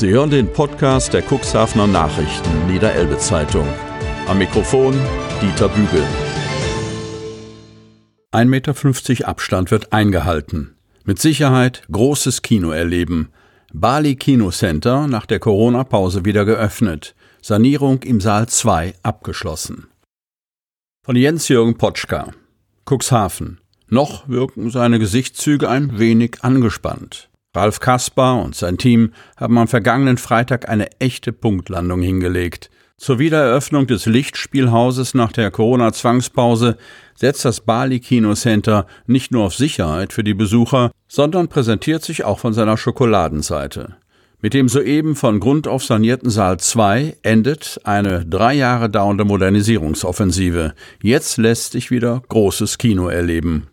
Sie hören den Podcast der Cuxhavener Nachrichten Niederelbe Zeitung. Am Mikrofon Dieter Bügel. 1,50 Meter Abstand wird eingehalten. Mit Sicherheit großes Kino erleben. Bali Kino Center nach der Corona-Pause wieder geöffnet. Sanierung im Saal 2 abgeschlossen. Von Jens-Jürgen Potschka. Cuxhaven. Noch wirken seine Gesichtszüge ein wenig angespannt. Ralf Kaspar und sein Team haben am vergangenen Freitag eine echte Punktlandung hingelegt. Zur Wiedereröffnung des Lichtspielhauses nach der Corona-Zwangspause setzt das Bali Kino Center nicht nur auf Sicherheit für die Besucher, sondern präsentiert sich auch von seiner Schokoladenseite. Mit dem soeben von Grund auf sanierten Saal 2 endet eine drei Jahre dauernde Modernisierungsoffensive. Jetzt lässt sich wieder großes Kino erleben.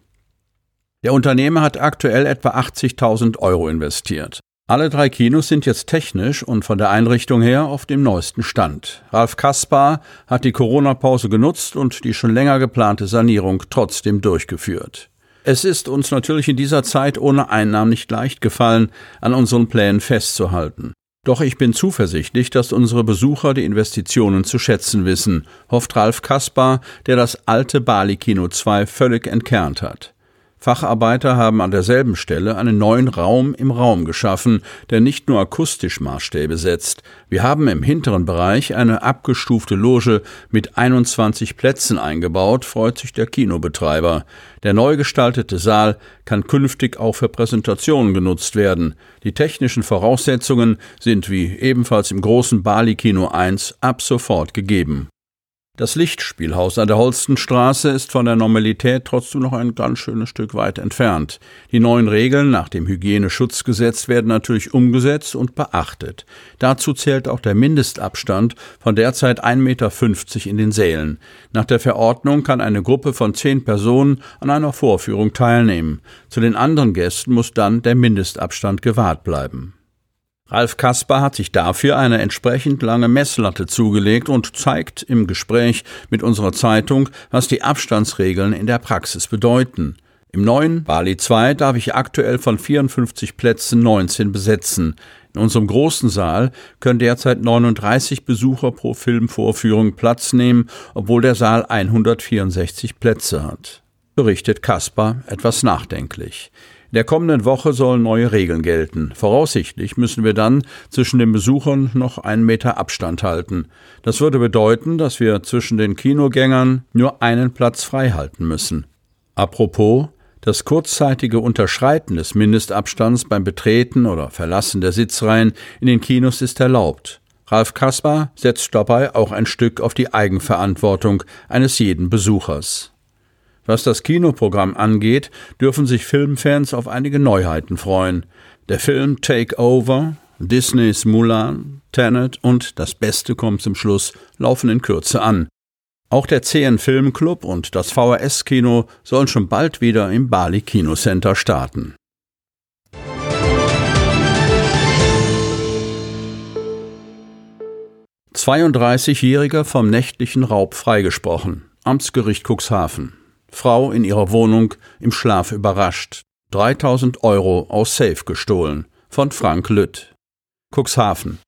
Der Unternehmer hat aktuell etwa 80.000 Euro investiert. Alle drei Kinos sind jetzt technisch und von der Einrichtung her auf dem neuesten Stand. Ralf Kaspar hat die Corona-Pause genutzt und die schon länger geplante Sanierung trotzdem durchgeführt. Es ist uns natürlich in dieser Zeit ohne Einnahmen nicht leicht gefallen, an unseren Plänen festzuhalten. Doch ich bin zuversichtlich, dass unsere Besucher die Investitionen zu schätzen wissen, hofft Ralf Kaspar, der das alte Bali Kino 2 völlig entkernt hat. Facharbeiter haben an derselben Stelle einen neuen Raum im Raum geschaffen, der nicht nur akustisch Maßstäbe setzt. Wir haben im hinteren Bereich eine abgestufte Loge mit 21 Plätzen eingebaut, freut sich der Kinobetreiber. Der neu gestaltete Saal kann künftig auch für Präsentationen genutzt werden. Die technischen Voraussetzungen sind wie ebenfalls im großen Bali Kino 1 ab sofort gegeben. Das Lichtspielhaus an der Holstenstraße ist von der Normalität trotzdem noch ein ganz schönes Stück weit entfernt. Die neuen Regeln nach dem Hygieneschutzgesetz werden natürlich umgesetzt und beachtet. Dazu zählt auch der Mindestabstand von derzeit 1,50 Meter in den Sälen. Nach der Verordnung kann eine Gruppe von zehn Personen an einer Vorführung teilnehmen. Zu den anderen Gästen muss dann der Mindestabstand gewahrt bleiben. Ralf Kasper hat sich dafür eine entsprechend lange Messlatte zugelegt und zeigt im Gespräch mit unserer Zeitung, was die Abstandsregeln in der Praxis bedeuten. Im neuen Bali 2 darf ich aktuell von 54 Plätzen 19 besetzen. In unserem großen Saal können derzeit 39 Besucher pro Filmvorführung Platz nehmen, obwohl der Saal 164 Plätze hat. Berichtet Kaspar etwas nachdenklich. In der kommenden Woche sollen neue Regeln gelten. Voraussichtlich müssen wir dann zwischen den Besuchern noch einen Meter Abstand halten. Das würde bedeuten, dass wir zwischen den Kinogängern nur einen Platz frei halten müssen. Apropos, das kurzzeitige Unterschreiten des Mindestabstands beim Betreten oder Verlassen der Sitzreihen in den Kinos ist erlaubt. Ralf Kaspar setzt dabei auch ein Stück auf die Eigenverantwortung eines jeden Besuchers. Was das Kinoprogramm angeht, dürfen sich Filmfans auf einige Neuheiten freuen. Der Film Take Over, Disneys Mulan, Tenet und Das Beste kommt zum Schluss laufen in Kürze an. Auch der CN Filmclub und das VHS-Kino sollen schon bald wieder im Bali Kinocenter starten. Zweiunddreißigjähriger vom nächtlichen Raub freigesprochen. Amtsgericht Cuxhaven. Frau in ihrer Wohnung im Schlaf überrascht. 3000 Euro aus Safe gestohlen. Von Frank Lütt. Cuxhaven.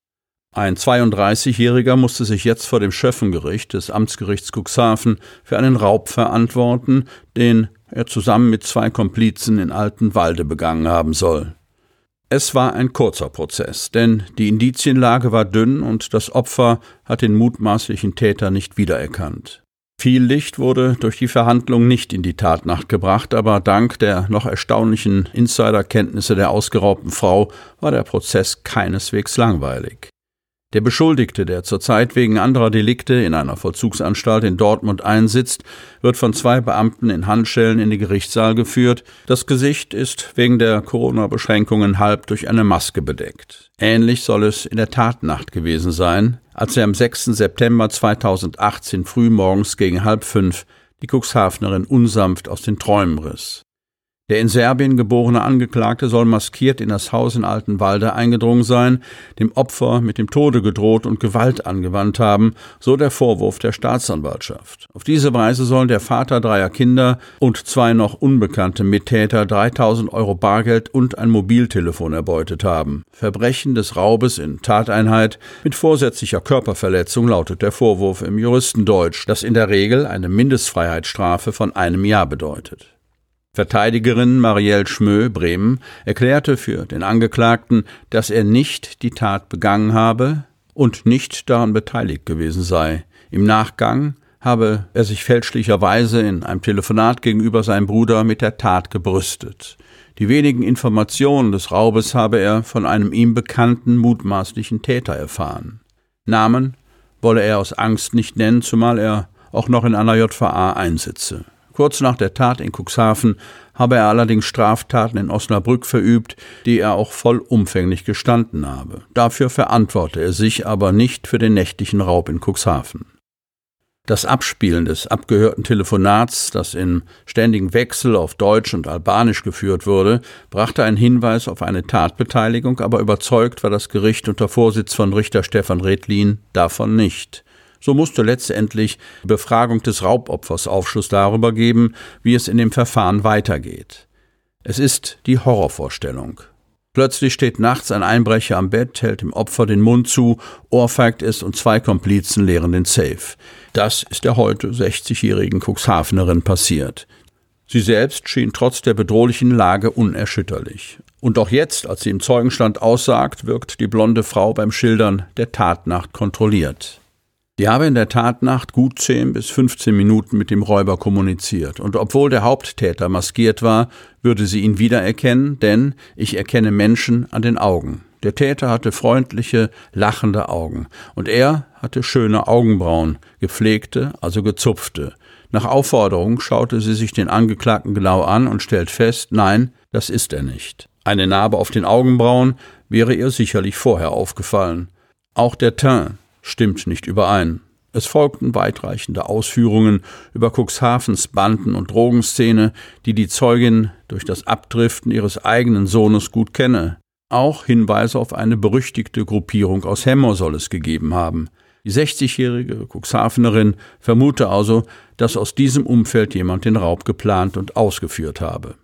Ein 32-Jähriger musste sich jetzt vor dem Schöffengericht des Amtsgerichts Cuxhaven für einen Raub verantworten, den er zusammen mit zwei Komplizen in Altenwalde begangen haben soll. Es war ein kurzer Prozess, denn die Indizienlage war dünn und das Opfer hat den mutmaßlichen Täter nicht wiedererkannt. Viel Licht wurde durch die Verhandlungen nicht in die Tatnacht gebracht, aber dank der noch erstaunlichen Insiderkenntnisse der ausgeraubten Frau war der Prozess keineswegs langweilig. Der Beschuldigte, der zurzeit wegen anderer Delikte in einer Vollzugsanstalt in Dortmund einsitzt, wird von zwei Beamten in Handschellen in den Gerichtssaal geführt. Das Gesicht ist wegen der Corona-Beschränkungen halb durch eine Maske bedeckt. Ähnlich soll es in der Tatnacht gewesen sein, als er am 6. September 2018 frühmorgens gegen halb fünf die Cuxhavenerin unsanft aus den Träumen riss. Der in Serbien geborene Angeklagte soll maskiert in das Haus in Altenwalde eingedrungen sein, dem Opfer mit dem Tode gedroht und Gewalt angewandt haben, so der Vorwurf der Staatsanwaltschaft. Auf diese Weise sollen der Vater dreier Kinder und zwei noch unbekannte Mittäter 3000 Euro Bargeld und ein Mobiltelefon erbeutet haben. Verbrechen des Raubes in Tateinheit mit vorsätzlicher Körperverletzung lautet der Vorwurf im Juristendeutsch, das in der Regel eine Mindestfreiheitsstrafe von einem Jahr bedeutet. Verteidigerin Marielle Schmö, Bremen, erklärte für den Angeklagten, dass er nicht die Tat begangen habe und nicht daran beteiligt gewesen sei. Im Nachgang habe er sich fälschlicherweise in einem Telefonat gegenüber seinem Bruder mit der Tat gebrüstet. Die wenigen Informationen des Raubes habe er von einem ihm bekannten mutmaßlichen Täter erfahren. Namen wolle er aus Angst nicht nennen, zumal er auch noch in einer JVA einsitze. Kurz nach der Tat in Cuxhaven habe er allerdings Straftaten in Osnabrück verübt, die er auch vollumfänglich gestanden habe. Dafür verantworte er sich aber nicht für den nächtlichen Raub in Cuxhaven. Das Abspielen des abgehörten Telefonats, das im ständigen Wechsel auf Deutsch und Albanisch geführt wurde, brachte einen Hinweis auf eine Tatbeteiligung, aber überzeugt war das Gericht unter Vorsitz von Richter Stefan Redlin davon nicht. So musste letztendlich die Befragung des Raubopfers Aufschluss darüber geben, wie es in dem Verfahren weitergeht. Es ist die Horrorvorstellung. Plötzlich steht nachts ein Einbrecher am Bett, hält dem Opfer den Mund zu, ohrfeigt es und zwei Komplizen leeren den Safe. Das ist der heute 60-jährigen Cuxhavenerin passiert. Sie selbst schien trotz der bedrohlichen Lage unerschütterlich. Und auch jetzt, als sie im Zeugenstand aussagt, wirkt die blonde Frau beim Schildern der Tatnacht kontrolliert. Die habe in der Tatnacht gut 10 bis 15 Minuten mit dem Räuber kommuniziert, und obwohl der Haupttäter maskiert war, würde sie ihn wiedererkennen, denn ich erkenne Menschen an den Augen. Der Täter hatte freundliche, lachende Augen, und er hatte schöne Augenbrauen, gepflegte, also gezupfte. Nach Aufforderung schaute sie sich den Angeklagten genau an und stellt fest, nein, das ist er nicht. Eine Narbe auf den Augenbrauen wäre ihr sicherlich vorher aufgefallen. Auch der Teint, stimmt nicht überein. Es folgten weitreichende Ausführungen über Cuxhavens Banden- und Drogenszene, die die Zeugin durch das Abdriften ihres eigenen Sohnes gut kenne. Auch Hinweise auf eine berüchtigte Gruppierung aus Hemmer soll es gegeben haben. Die 60-jährige Cuxhavenerin vermute also, dass aus diesem Umfeld jemand den Raub geplant und ausgeführt habe.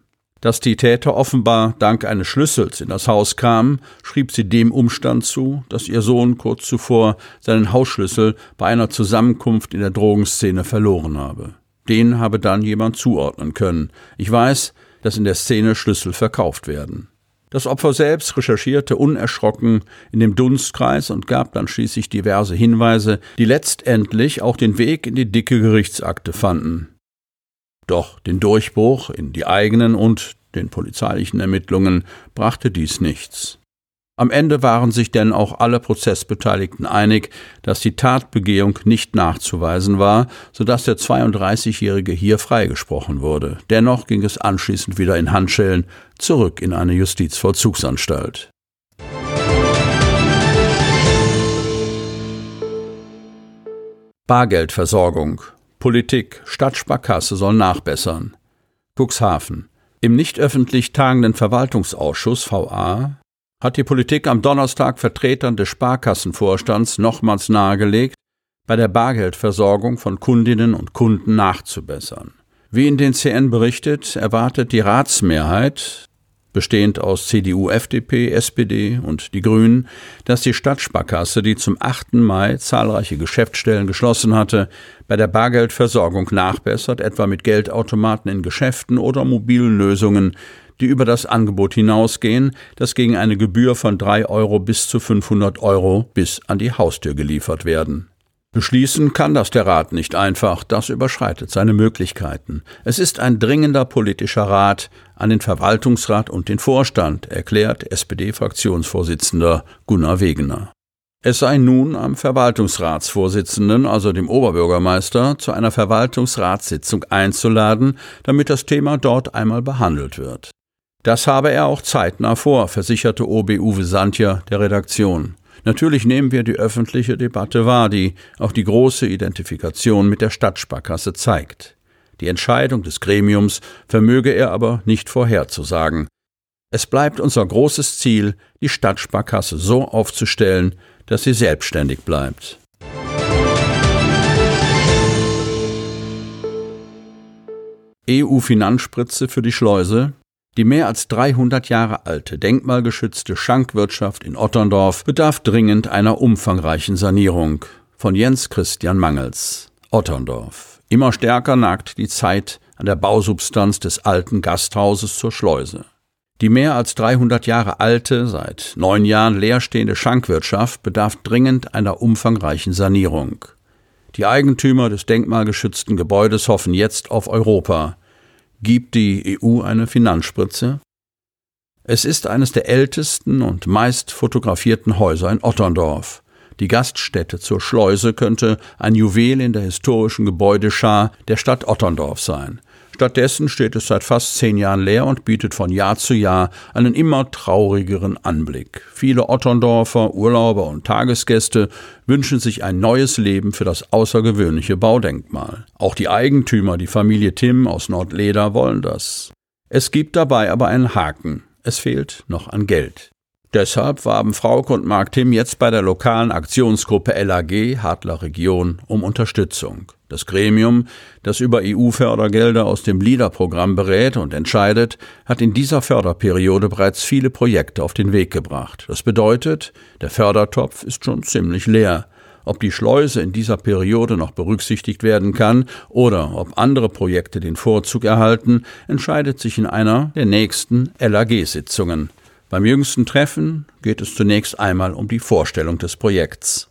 Dass die Täter offenbar dank eines Schlüssels in das Haus kamen, schrieb sie dem Umstand zu, dass ihr Sohn kurz zuvor seinen Hausschlüssel bei einer Zusammenkunft in der Drogenszene verloren habe. Den habe dann jemand zuordnen können. Ich weiß, dass in der Szene Schlüssel verkauft werden. Das Opfer selbst recherchierte unerschrocken in dem Dunstkreis und gab dann schließlich diverse Hinweise, die letztendlich auch den Weg in die dicke Gerichtsakte fanden. Doch den Durchbruch in die eigenen und den polizeilichen Ermittlungen brachte dies nichts. Am Ende waren sich denn auch alle Prozessbeteiligten einig, dass die Tatbegehung nicht nachzuweisen war, so dass der 32-Jährige hier freigesprochen wurde. Dennoch ging es anschließend wieder in Handschellen zurück in eine Justizvollzugsanstalt. Bargeldversorgung Politik, Stadtsparkasse soll nachbessern. Cuxhaven. Im nicht öffentlich tagenden Verwaltungsausschuss VA hat die Politik am Donnerstag Vertretern des Sparkassenvorstands nochmals nahegelegt, bei der Bargeldversorgung von Kundinnen und Kunden nachzubessern. Wie in den CN berichtet, erwartet die Ratsmehrheit, bestehend aus CDU, FDP, SPD und die Grünen, dass die Stadtsparkasse, die zum 8. Mai zahlreiche Geschäftsstellen geschlossen hatte, bei der Bargeldversorgung nachbessert, etwa mit Geldautomaten in Geschäften oder mobilen Lösungen, die über das Angebot hinausgehen, das gegen eine Gebühr von 3 Euro bis zu 500 Euro bis an die Haustür geliefert werden. Beschließen kann das der Rat nicht einfach, das überschreitet seine Möglichkeiten. Es ist ein dringender politischer Rat an den Verwaltungsrat und den Vorstand, erklärt SPD-Fraktionsvorsitzender Gunnar Wegener. Es sei nun am Verwaltungsratsvorsitzenden, also dem Oberbürgermeister, zu einer Verwaltungsratssitzung einzuladen, damit das Thema dort einmal behandelt wird. Das habe er auch zeitnah vor, versicherte OB Uwe Santja der Redaktion. Natürlich nehmen wir die öffentliche Debatte wahr, die auch die große Identifikation mit der Stadtsparkasse zeigt. Die Entscheidung des Gremiums vermöge er aber nicht vorherzusagen. Es bleibt unser großes Ziel, die Stadtsparkasse so aufzustellen, dass sie selbstständig bleibt. EU-Finanzspritze für die Schleuse. Die mehr als 300 Jahre alte, denkmalgeschützte Schankwirtschaft in Otterndorf bedarf dringend einer umfangreichen Sanierung. Von Jens Christian Mangels. Otterndorf. Immer stärker nagt die Zeit an der Bausubstanz des alten Gasthauses zur Schleuse. Die mehr als 300 Jahre alte, seit neun Jahren leerstehende Schankwirtschaft bedarf dringend einer umfangreichen Sanierung. Die Eigentümer des denkmalgeschützten Gebäudes hoffen jetzt auf Europa. Gibt die EU eine Finanzspritze? Es ist eines der ältesten und meist fotografierten Häuser in Otterndorf. Die Gaststätte zur Schleuse könnte ein Juwel in der historischen Gebäudeschar der Stadt Otterndorf sein. Stattdessen steht es seit fast zehn Jahren leer und bietet von Jahr zu Jahr einen immer traurigeren Anblick. Viele Otterndorfer, Urlauber und Tagesgäste wünschen sich ein neues Leben für das außergewöhnliche Baudenkmal. Auch die Eigentümer, die Familie Tim aus Nordleder, wollen das. Es gibt dabei aber einen Haken. Es fehlt noch an Geld. Deshalb warben Frauke und Mark Tim jetzt bei der lokalen Aktionsgruppe LAG Hadler Region um Unterstützung. Das Gremium, das über EU-Fördergelder aus dem LIDA-Programm berät und entscheidet, hat in dieser Förderperiode bereits viele Projekte auf den Weg gebracht. Das bedeutet, der Fördertopf ist schon ziemlich leer. Ob die Schleuse in dieser Periode noch berücksichtigt werden kann oder ob andere Projekte den Vorzug erhalten, entscheidet sich in einer der nächsten LAG-Sitzungen. Beim jüngsten Treffen geht es zunächst einmal um die Vorstellung des Projekts.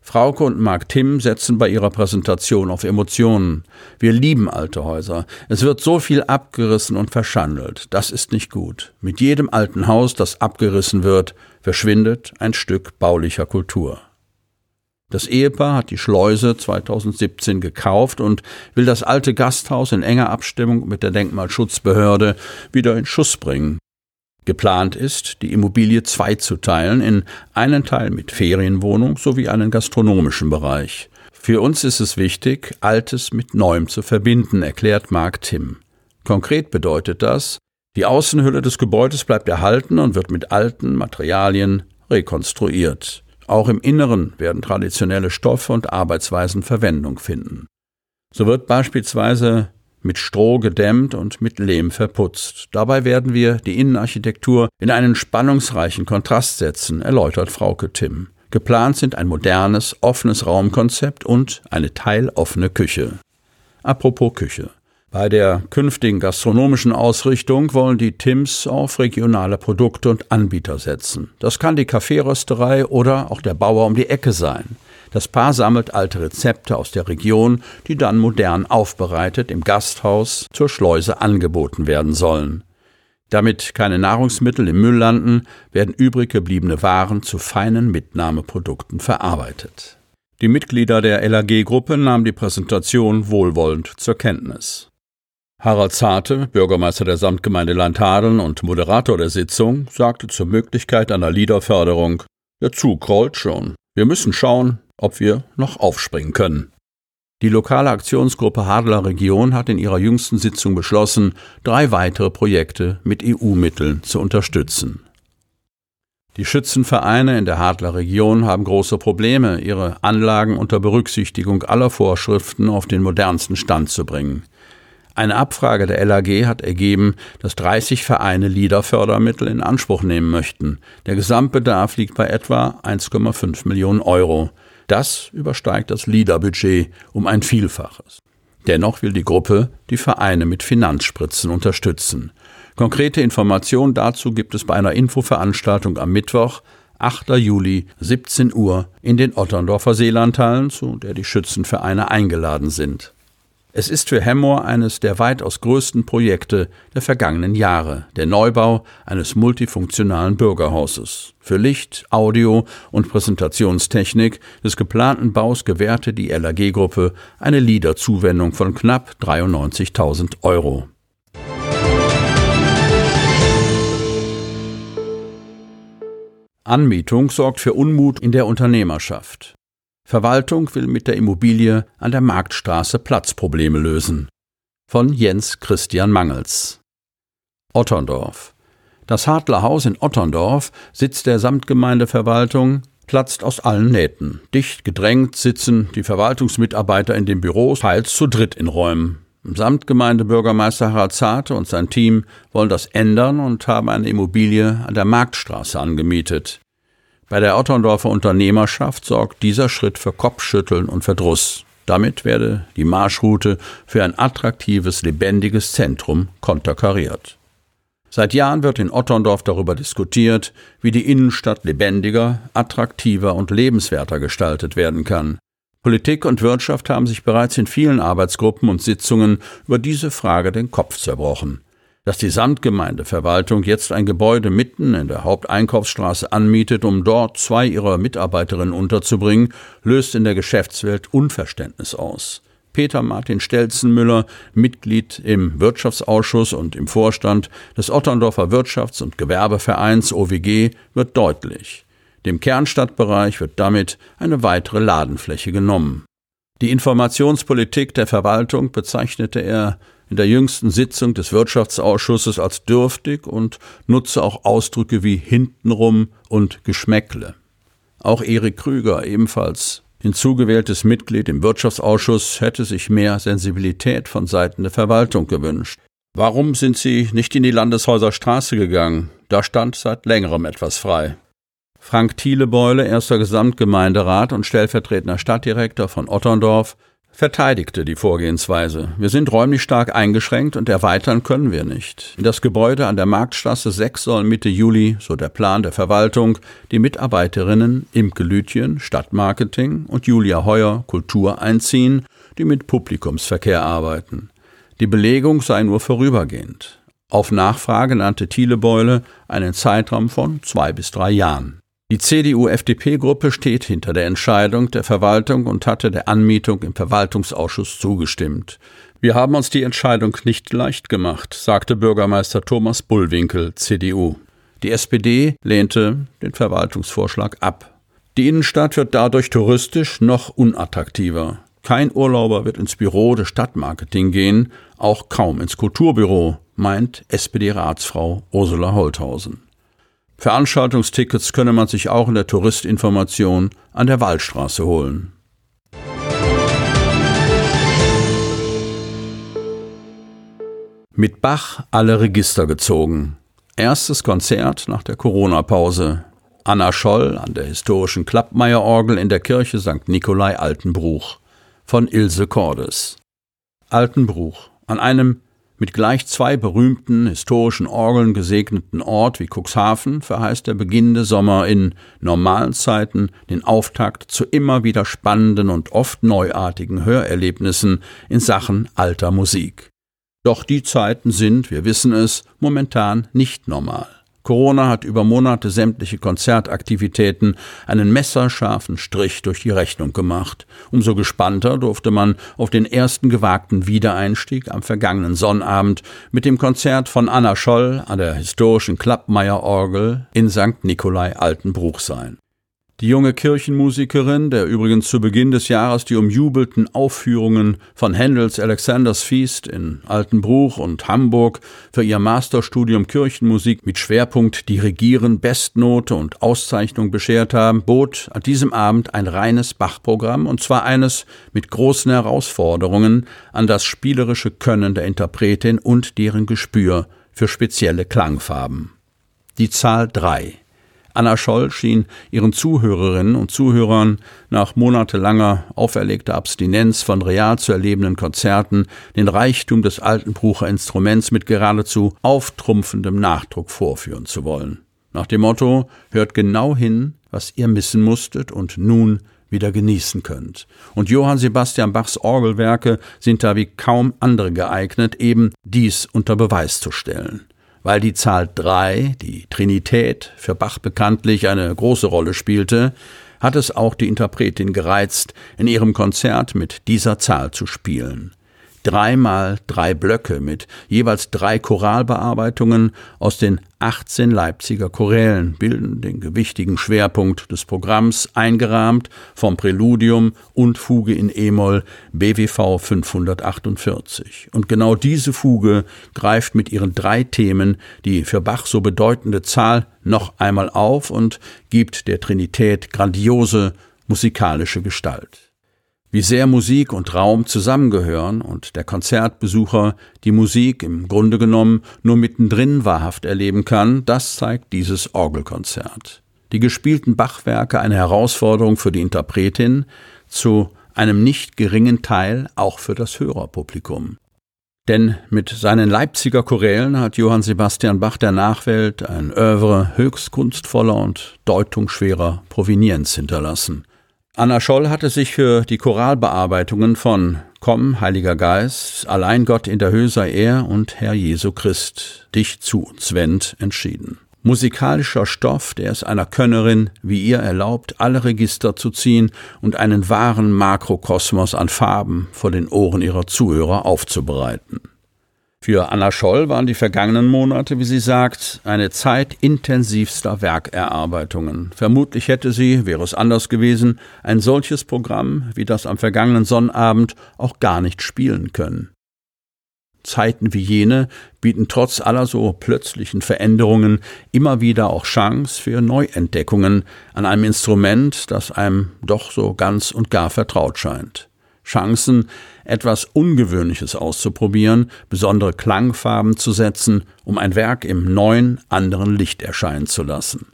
Frauke und Mark Tim setzen bei ihrer Präsentation auf Emotionen. Wir lieben alte Häuser. Es wird so viel abgerissen und verschandelt. Das ist nicht gut. Mit jedem alten Haus, das abgerissen wird, verschwindet ein Stück baulicher Kultur. Das Ehepaar hat die Schleuse 2017 gekauft und will das alte Gasthaus in enger Abstimmung mit der Denkmalschutzbehörde wieder in Schuss bringen. Geplant ist, die Immobilie zweizuteilen in einen Teil mit Ferienwohnung sowie einen gastronomischen Bereich. Für uns ist es wichtig, Altes mit Neuem zu verbinden, erklärt Mark Tim. Konkret bedeutet das, die Außenhülle des Gebäudes bleibt erhalten und wird mit alten Materialien rekonstruiert. Auch im Inneren werden traditionelle Stoffe und Arbeitsweisen Verwendung finden. So wird beispielsweise mit Stroh gedämmt und mit Lehm verputzt. Dabei werden wir die Innenarchitektur in einen spannungsreichen Kontrast setzen, erläutert Frauke Timm. Geplant sind ein modernes, offenes Raumkonzept und eine teiloffene Küche. Apropos Küche. Bei der künftigen gastronomischen Ausrichtung wollen die Tims auf regionale Produkte und Anbieter setzen. Das kann die Kaffeerösterei oder auch der Bauer um die Ecke sein. Das Paar sammelt alte Rezepte aus der Region, die dann modern aufbereitet im Gasthaus zur Schleuse angeboten werden sollen. Damit keine Nahrungsmittel im Müll landen, werden übrig gebliebene Waren zu feinen Mitnahmeprodukten verarbeitet. Die Mitglieder der LAG-Gruppe nahmen die Präsentation wohlwollend zur Kenntnis. Harald Zarte, Bürgermeister der Samtgemeinde Landhadeln und Moderator der Sitzung, sagte zur Möglichkeit einer Liederförderung, der Zug rollt schon. Wir müssen schauen, ob wir noch aufspringen können. Die lokale Aktionsgruppe Hadler Region hat in ihrer jüngsten Sitzung beschlossen, drei weitere Projekte mit EU-Mitteln zu unterstützen. Die Schützenvereine in der Hadler Region haben große Probleme, ihre Anlagen unter Berücksichtigung aller Vorschriften auf den modernsten Stand zu bringen. Eine Abfrage der LAG hat ergeben, dass 30 Vereine LIDA-Fördermittel in Anspruch nehmen möchten. Der Gesamtbedarf liegt bei etwa 1,5 Millionen Euro. Das übersteigt das LIDA-Budget um ein Vielfaches. Dennoch will die Gruppe die Vereine mit Finanzspritzen unterstützen. Konkrete Informationen dazu gibt es bei einer Infoveranstaltung am Mittwoch, 8. Juli, 17 Uhr in den Otterndorfer Seelandhallen, zu der die Schützenvereine eingeladen sind. Es ist für Hemmoor eines der weitaus größten Projekte der vergangenen Jahre, der Neubau eines multifunktionalen Bürgerhauses. Für Licht, Audio und Präsentationstechnik des geplanten Baus gewährte die LAG-Gruppe eine Liederzuwendung von knapp 93.000 Euro. Anmietung sorgt für Unmut in der Unternehmerschaft. Verwaltung will mit der Immobilie an der Marktstraße Platzprobleme lösen. von Jens Christian Mangels. Otterndorf. Das Hartler Haus in Otterndorf, Sitz der Samtgemeindeverwaltung, platzt aus allen Nähten. Dicht gedrängt sitzen die Verwaltungsmitarbeiter in den Büros, teils zu dritt in Räumen. Samtgemeindebürgermeister Harald Zarte und sein Team wollen das ändern und haben eine Immobilie an der Marktstraße angemietet. Bei der Otterndorfer Unternehmerschaft sorgt dieser Schritt für Kopfschütteln und Verdruss. Damit werde die Marschroute für ein attraktives, lebendiges Zentrum konterkariert. Seit Jahren wird in Otterndorf darüber diskutiert, wie die Innenstadt lebendiger, attraktiver und lebenswerter gestaltet werden kann. Politik und Wirtschaft haben sich bereits in vielen Arbeitsgruppen und Sitzungen über diese Frage den Kopf zerbrochen. Dass die Sandgemeindeverwaltung jetzt ein Gebäude mitten in der Haupteinkaufsstraße anmietet, um dort zwei ihrer Mitarbeiterinnen unterzubringen, löst in der Geschäftswelt Unverständnis aus. Peter Martin Stelzenmüller, Mitglied im Wirtschaftsausschuss und im Vorstand des Otterndorfer Wirtschafts- und Gewerbevereins OWG, wird deutlich. Dem Kernstadtbereich wird damit eine weitere Ladenfläche genommen. Die Informationspolitik der Verwaltung bezeichnete er in der jüngsten Sitzung des Wirtschaftsausschusses als dürftig und nutze auch Ausdrücke wie hintenrum und Geschmäckle. Auch Erik Krüger, ebenfalls hinzugewähltes Mitglied im Wirtschaftsausschuss, hätte sich mehr Sensibilität von Seiten der Verwaltung gewünscht. Warum sind Sie nicht in die Landeshäuser Straße gegangen? Da stand seit längerem etwas frei. Frank Thielebeule, erster Gesamtgemeinderat und stellvertretender Stadtdirektor von Otterndorf, verteidigte die Vorgehensweise. Wir sind räumlich stark eingeschränkt und erweitern können wir nicht. In das Gebäude an der Marktstraße 6 sollen Mitte Juli, so der Plan der Verwaltung, die Mitarbeiterinnen Imke Lütjen, Stadtmarketing und Julia Heuer, Kultur einziehen, die mit Publikumsverkehr arbeiten. Die Belegung sei nur vorübergehend. Auf Nachfrage nannte Thielebeule einen Zeitraum von zwei bis drei Jahren. Die CDU-FDP-Gruppe steht hinter der Entscheidung der Verwaltung und hatte der Anmietung im Verwaltungsausschuss zugestimmt. Wir haben uns die Entscheidung nicht leicht gemacht, sagte Bürgermeister Thomas Bullwinkel, CDU. Die SPD lehnte den Verwaltungsvorschlag ab. Die Innenstadt wird dadurch touristisch noch unattraktiver. Kein Urlauber wird ins Büro des Stadtmarketing gehen, auch kaum ins Kulturbüro, meint SPD-Ratsfrau Ursula Holthausen. Veranstaltungstickets könne man sich auch in der Touristinformation an der Waldstraße holen. Mit Bach alle Register gezogen. Erstes Konzert nach der Corona-Pause. Anna Scholl an der historischen Klappmeier-Orgel in der Kirche St. Nikolai Altenbruch von Ilse Cordes. Altenbruch, an einem mit gleich zwei berühmten historischen Orgeln gesegneten Ort wie Cuxhaven verheißt der beginnende Sommer in normalen Zeiten den Auftakt zu immer wieder spannenden und oft neuartigen Hörerlebnissen in Sachen alter Musik. Doch die Zeiten sind, wir wissen es, momentan nicht normal. Corona hat über Monate sämtliche Konzertaktivitäten einen messerscharfen Strich durch die Rechnung gemacht. Umso gespannter durfte man auf den ersten gewagten Wiedereinstieg am vergangenen Sonnabend mit dem Konzert von Anna Scholl an der historischen Klappmeier-Orgel in St. Nikolai Altenbruch sein. Die junge Kirchenmusikerin, der übrigens zu Beginn des Jahres die umjubelten Aufführungen von Händels Alexanders Feast in Altenbruch und Hamburg für ihr Masterstudium Kirchenmusik mit Schwerpunkt Dirigieren, Bestnote und Auszeichnung beschert haben, bot an diesem Abend ein reines Bachprogramm und zwar eines mit großen Herausforderungen an das spielerische Können der Interpretin und deren Gespür für spezielle Klangfarben. Die Zahl drei Anna Scholl schien ihren Zuhörerinnen und Zuhörern nach monatelanger auferlegter Abstinenz von real zu erlebenden Konzerten den Reichtum des Altenbrucher Instruments mit geradezu auftrumpfendem Nachdruck vorführen zu wollen. Nach dem Motto, hört genau hin, was ihr missen musstet und nun wieder genießen könnt. Und Johann Sebastian Bachs Orgelwerke sind da wie kaum andere geeignet, eben dies unter Beweis zu stellen. Weil die Zahl drei, die Trinität, für Bach bekanntlich eine große Rolle spielte, hat es auch die Interpretin gereizt, in ihrem Konzert mit dieser Zahl zu spielen. Dreimal drei Blöcke mit jeweils drei Choralbearbeitungen aus den 18 Leipziger Chorälen bilden den gewichtigen Schwerpunkt des Programms, eingerahmt vom Präludium und Fuge in E-Moll BWV 548. Und genau diese Fuge greift mit ihren drei Themen die für Bach so bedeutende Zahl noch einmal auf und gibt der Trinität grandiose musikalische Gestalt. Wie sehr Musik und Raum zusammengehören und der Konzertbesucher die Musik im Grunde genommen nur mittendrin wahrhaft erleben kann, das zeigt dieses Orgelkonzert. Die gespielten Bachwerke eine Herausforderung für die Interpretin, zu einem nicht geringen Teil auch für das Hörerpublikum. Denn mit seinen Leipziger Chorälen hat Johann Sebastian Bach der Nachwelt ein Övre höchst kunstvoller und deutungsschwerer Provenienz hinterlassen. Anna Scholl hatte sich für die Choralbearbeitungen von Komm, Heiliger Geist, Allein Gott in der Höhe sei er und Herr Jesu Christ, dich zu wend, entschieden. Musikalischer Stoff, der es einer Könnerin wie ihr erlaubt, alle Register zu ziehen und einen wahren Makrokosmos an Farben vor den Ohren ihrer Zuhörer aufzubereiten. Für Anna Scholl waren die vergangenen Monate, wie sie sagt, eine Zeit intensivster Werkerarbeitungen. Vermutlich hätte sie, wäre es anders gewesen, ein solches Programm wie das am vergangenen Sonnabend auch gar nicht spielen können. Zeiten wie jene bieten trotz aller so plötzlichen Veränderungen immer wieder auch Chance für Neuentdeckungen an einem Instrument, das einem doch so ganz und gar vertraut scheint. Chancen, etwas Ungewöhnliches auszuprobieren, besondere Klangfarben zu setzen, um ein Werk im neuen, anderen Licht erscheinen zu lassen.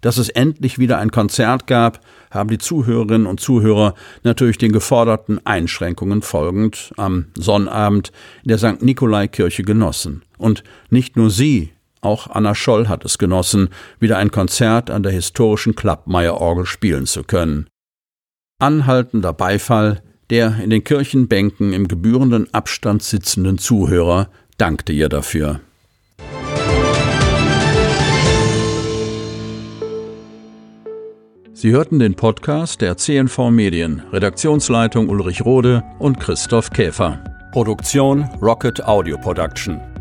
Dass es endlich wieder ein Konzert gab, haben die Zuhörerinnen und Zuhörer natürlich den geforderten Einschränkungen folgend am Sonnabend in der St. Nikolai-Kirche genossen. Und nicht nur sie, auch Anna Scholl hat es genossen, wieder ein Konzert an der historischen Klappmeier-Orgel spielen zu können. Anhaltender Beifall, der in den Kirchenbänken im gebührenden Abstand sitzenden Zuhörer dankte ihr dafür. Sie hörten den Podcast der CNV Medien, Redaktionsleitung Ulrich Rode und Christoph Käfer. Produktion Rocket Audio Production.